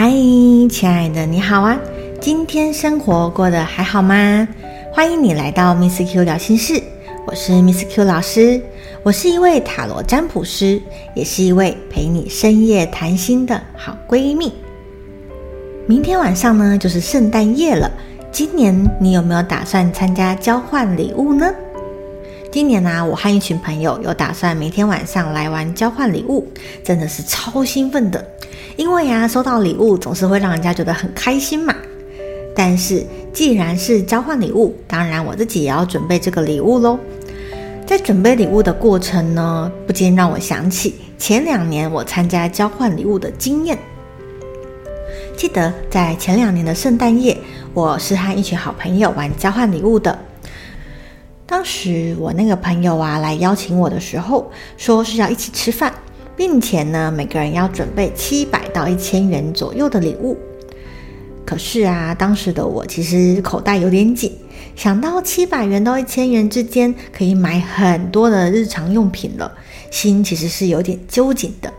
嗨，亲爱的，你好啊！今天生活过得还好吗？欢迎你来到 Miss Q 聊心事，我是 Miss Q 老师，我是一位塔罗占卜师，也是一位陪你深夜谈心的好闺蜜。明天晚上呢，就是圣诞夜了。今年你有没有打算参加交换礼物呢？今年呢，我和一群朋友有打算明天晚上来玩交换礼物，真的是超兴奋的。因为呀，收到礼物总是会让人家觉得很开心嘛。但是既然是交换礼物，当然我自己也要准备这个礼物喽。在准备礼物的过程呢，不禁让我想起前两年我参加交换礼物的经验。记得在前两年的圣诞夜，我是和一群好朋友玩交换礼物的。当时我那个朋友啊来邀请我的时候，说是要一起吃饭，并且呢每个人要准备七百到一千元左右的礼物。可是啊，当时的我其实口袋有点紧，想到七百元到一千元之间可以买很多的日常用品了，心其实是有点揪紧的。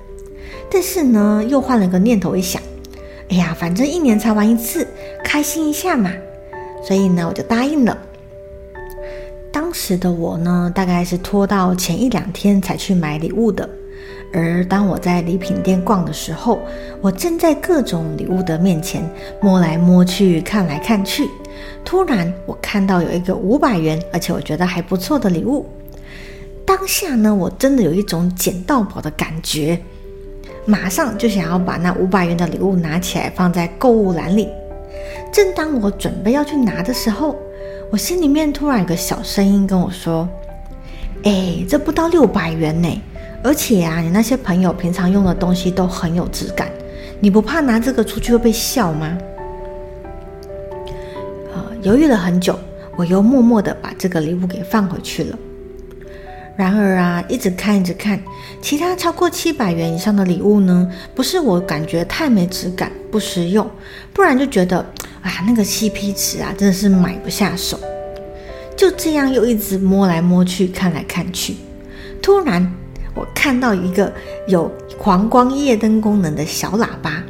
但是呢，又换了个念头一想，哎呀，反正一年才玩一次，开心一下嘛，所以呢，我就答应了。当时的我呢，大概是拖到前一两天才去买礼物的。而当我在礼品店逛的时候，我正在各种礼物的面前摸来摸去、看来看去。突然，我看到有一个五百元，而且我觉得还不错的礼物。当下呢，我真的有一种捡到宝的感觉，马上就想要把那五百元的礼物拿起来放在购物篮里。正当我准备要去拿的时候，我心里面突然有个小声音跟我说：“哎，这不到六百元呢，而且啊，你那些朋友平常用的东西都很有质感，你不怕拿这个出去会被笑吗？”啊，犹豫了很久，我又默默的把这个礼物给放回去了。然而啊，一直看一直看，其他超过七百元以上的礼物呢，不是我感觉太没质感、不实用，不然就觉得。啊，那个 CP 值啊，真的是买不下手。就这样又一直摸来摸去，看来看去，突然我看到一个有黄光夜灯功能的小喇叭，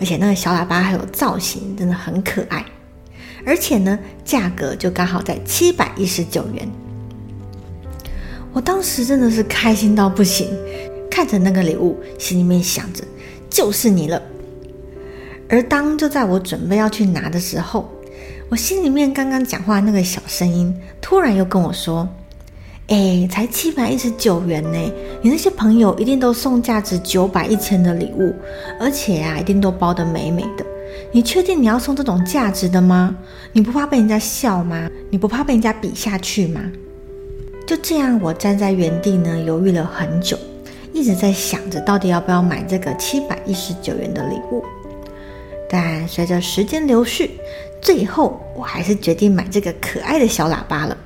而且那个小喇叭还有造型，真的很可爱。而且呢，价格就刚好在七百一十九元。我当时真的是开心到不行，看着那个礼物，心里面想着就是你了。而当就在我准备要去拿的时候，我心里面刚刚讲话那个小声音突然又跟我说：“哎，才七百一十九元呢，你那些朋友一定都送价值九百一千的礼物，而且啊，一定都包得美美的。你确定你要送这种价值的吗？你不怕被人家笑吗？你不怕被人家比下去吗？”就这样，我站在原地呢，犹豫了很久，一直在想着到底要不要买这个七百一十九元的礼物。但随着时间流逝，最后我还是决定买这个可爱的小喇叭了。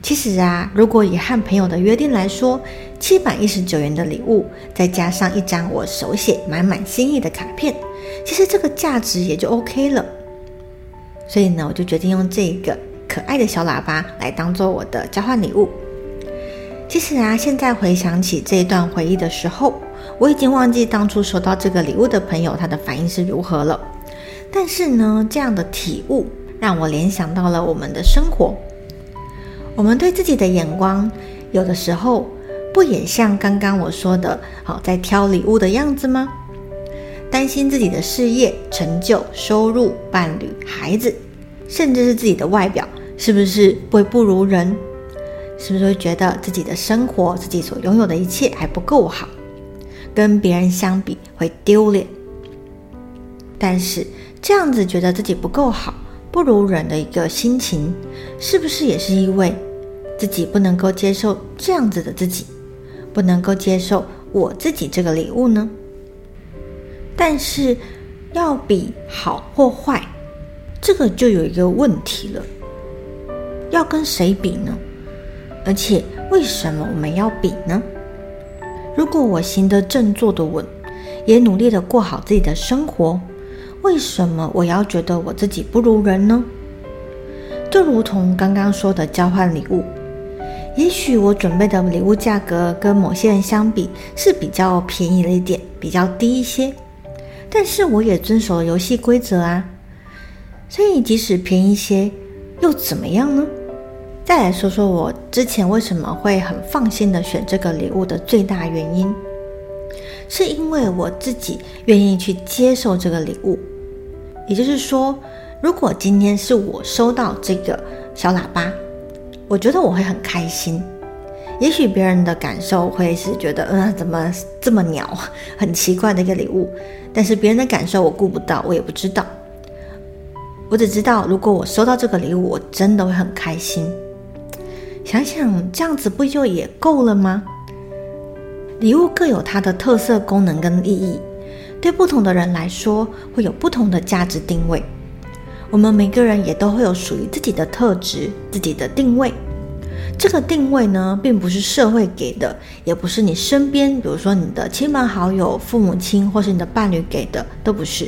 其实啊，如果以和朋友的约定来说，七百一十九元的礼物，再加上一张我手写满满心意的卡片，其实这个价值也就 OK 了。所以呢，我就决定用这个可爱的小喇叭来当做我的交换礼物。其实啊，现在回想起这一段回忆的时候，我已经忘记当初收到这个礼物的朋友他的反应是如何了。但是呢，这样的体悟让我联想到了我们的生活。我们对自己的眼光，有的时候不也像刚刚我说的，好在挑礼物的样子吗？担心自己的事业成就、收入、伴侣、孩子，甚至是自己的外表，是不是会不如人？是不是会觉得自己的生活、自己所拥有的一切还不够好？跟别人相比会丢脸，但是这样子觉得自己不够好、不如人的一个心情，是不是也是因为自己不能够接受这样子的自己，不能够接受我自己这个礼物呢？但是要比好或坏，这个就有一个问题了，要跟谁比呢？而且为什么我们要比呢？如果我行得正、坐得稳，也努力的过好自己的生活，为什么我要觉得我自己不如人呢？就如同刚刚说的交换礼物，也许我准备的礼物价格跟某些人相比是比较便宜了一点，比较低一些，但是我也遵守了游戏规则啊。所以即使便宜些，又怎么样呢？再来说说我之前为什么会很放心的选这个礼物的最大原因，是因为我自己愿意去接受这个礼物。也就是说，如果今天是我收到这个小喇叭，我觉得我会很开心。也许别人的感受会是觉得，嗯，怎么这么鸟，很奇怪的一个礼物。但是别人的感受我顾不到，我也不知道。我只知道，如果我收到这个礼物，我真的会很开心。想想这样子不就也够了吗？礼物各有它的特色、功能跟意义，对不同的人来说会有不同的价值定位。我们每个人也都会有属于自己的特质、自己的定位。这个定位呢，并不是社会给的，也不是你身边，比如说你的亲朋好友、父母亲或是你的伴侣给的，都不是。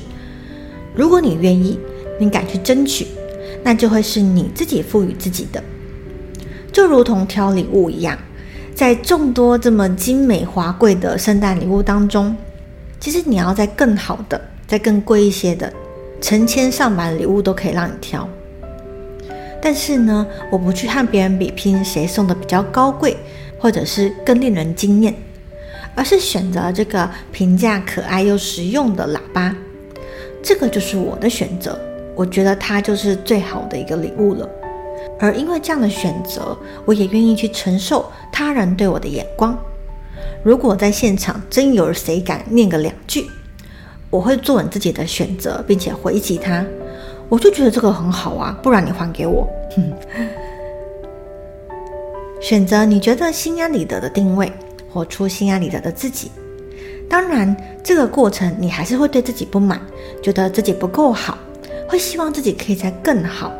如果你愿意，你敢去争取，那就会是你自己赋予自己的。就如同挑礼物一样，在众多这么精美华贵的圣诞礼物当中，其实你要在更好的、再更贵一些的，成千上百礼物都可以让你挑。但是呢，我不去和别人比拼谁送的比较高贵，或者是更令人惊艳，而是选择这个平价、可爱又实用的喇叭，这个就是我的选择。我觉得它就是最好的一个礼物了。而因为这样的选择，我也愿意去承受他人对我的眼光。如果在现场真有谁敢念个两句，我会做稳自己的选择，并且回击他。我就觉得这个很好啊，不然你还给我。选择你觉得心安理得的定位，活出心安理得的自己。当然，这个过程你还是会对自己不满，觉得自己不够好，会希望自己可以再更好。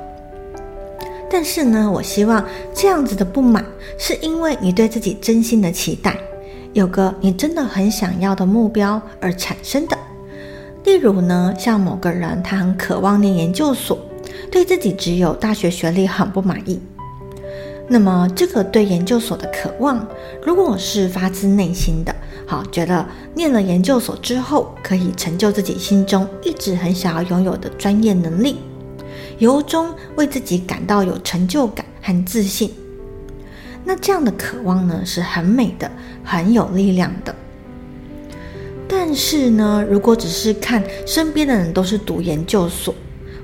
但是呢，我希望这样子的不满，是因为你对自己真心的期待，有个你真的很想要的目标而产生的。例如呢，像某个人他很渴望念研究所，对自己只有大学学历很不满意。那么这个对研究所的渴望，如果是发自内心的，好，觉得念了研究所之后可以成就自己心中一直很想要拥有的专业能力。由衷为自己感到有成就感和自信，那这样的渴望呢是很美的，很有力量的。但是呢，如果只是看身边的人都是读研究所，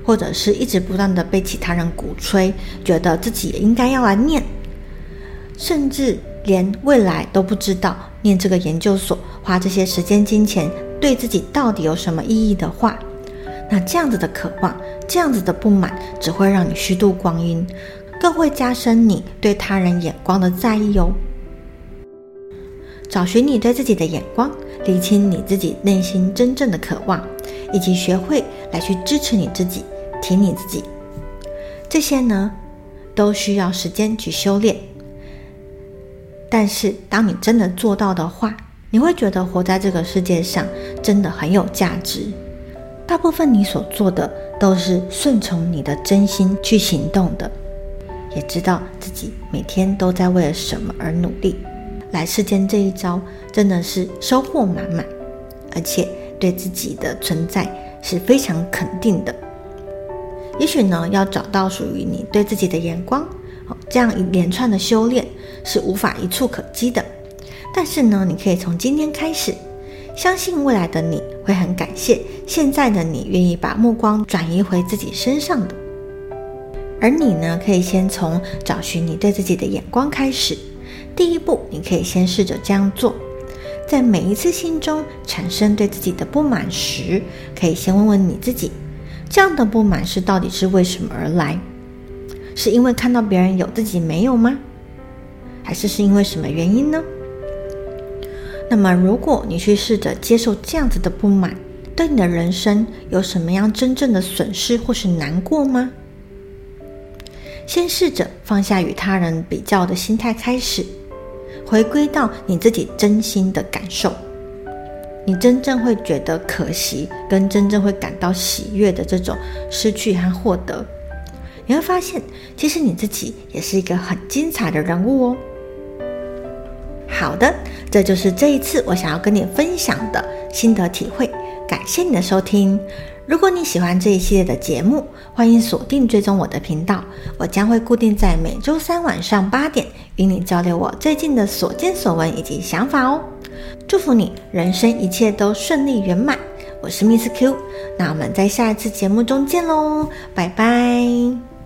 或者是一直不断的被其他人鼓吹，觉得自己也应该要来念，甚至连未来都不知道念这个研究所花这些时间金钱对自己到底有什么意义的话。那这样子的渴望，这样子的不满，只会让你虚度光阴，更会加深你对他人眼光的在意哦。找寻你对自己的眼光，理清你自己内心真正的渴望，以及学会来去支持你自己，挺你自己。这些呢，都需要时间去修炼。但是，当你真的做到的话，你会觉得活在这个世界上真的很有价值。大部分你所做的都是顺从你的真心去行动的，也知道自己每天都在为了什么而努力。来世间这一招真的是收获满满，而且对自己的存在是非常肯定的。也许呢，要找到属于你对自己的眼光，这样一连串的修炼是无法一触可及的。但是呢，你可以从今天开始。相信未来的你会很感谢现在的你愿意把目光转移回自己身上的，而你呢，可以先从找寻你对自己的眼光开始。第一步，你可以先试着这样做，在每一次心中产生对自己的不满时，可以先问问你自己：这样的不满是到底是为什么而来？是因为看到别人有自己没有吗？还是是因为什么原因呢？那么，如果你去试着接受这样子的不满，对你的人生有什么样真正的损失或是难过吗？先试着放下与他人比较的心态开始，回归到你自己真心的感受，你真正会觉得可惜，跟真正会感到喜悦的这种失去和获得，你会发现，其实你自己也是一个很精彩的人物哦。好的，这就是这一次我想要跟你分享的心得体会，感谢你的收听。如果你喜欢这一系列的节目，欢迎锁定追踪我的频道，我将会固定在每周三晚上八点与你交流我最近的所见所闻以及想法哦。祝福你人生一切都顺利圆满。我是 Miss Q，那我们在下一次节目中见喽，拜拜。